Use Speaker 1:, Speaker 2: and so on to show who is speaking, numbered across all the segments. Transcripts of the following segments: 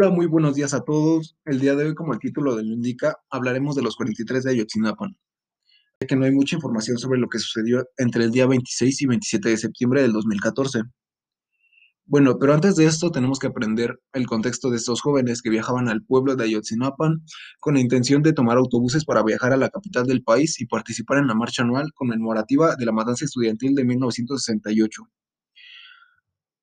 Speaker 1: Hola, muy buenos días a todos. El día de hoy, como el título lo indica, hablaremos de los 43 de Ayotzinapa, ya que no hay mucha información sobre lo que sucedió entre el día 26 y 27 de septiembre del 2014. Bueno, pero antes de esto tenemos que aprender el contexto de estos jóvenes que viajaban al pueblo de Ayotzinapa con la intención de tomar autobuses para viajar a la capital del país y participar en la marcha anual conmemorativa de la matanza estudiantil de 1968.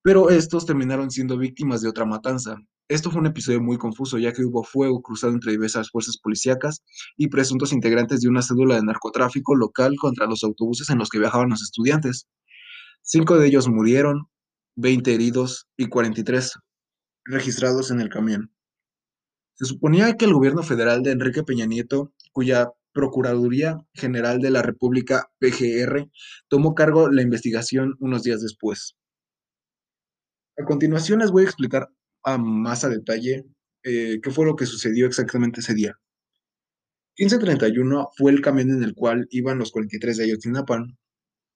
Speaker 1: Pero estos terminaron siendo víctimas de otra matanza, esto fue un episodio muy confuso, ya que hubo fuego cruzado entre diversas fuerzas policíacas y presuntos integrantes de una cédula de narcotráfico local contra los autobuses en los que viajaban los estudiantes. Cinco de ellos murieron, 20 heridos y 43 registrados en el camión. Se suponía que el gobierno federal de Enrique Peña Nieto, cuya Procuraduría General de la República, PGR, tomó cargo la investigación unos días después. A continuación les voy a explicar a más a detalle eh, qué fue lo que sucedió exactamente ese día. 1531 fue el camión en el cual iban los 43 de Ayotzinapa,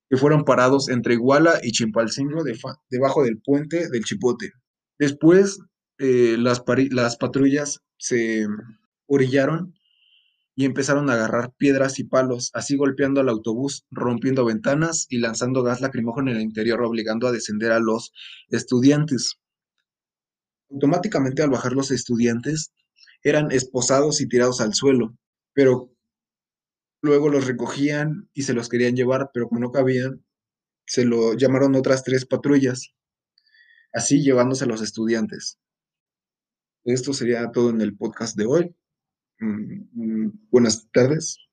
Speaker 1: que fueron parados entre Iguala y Chimpalcingo debajo del puente del Chipote. Después, eh, las, las patrullas se orillaron y empezaron a agarrar piedras y palos, así golpeando al autobús, rompiendo ventanas y lanzando gas lacrimógeno en el interior, obligando a descender a los estudiantes. Automáticamente al bajar los estudiantes eran esposados y tirados al suelo, pero luego los recogían y se los querían llevar, pero como no cabían, se lo llamaron otras tres patrullas, así llevándose a los estudiantes. Esto sería todo en el podcast de hoy. Mm, mm, buenas tardes.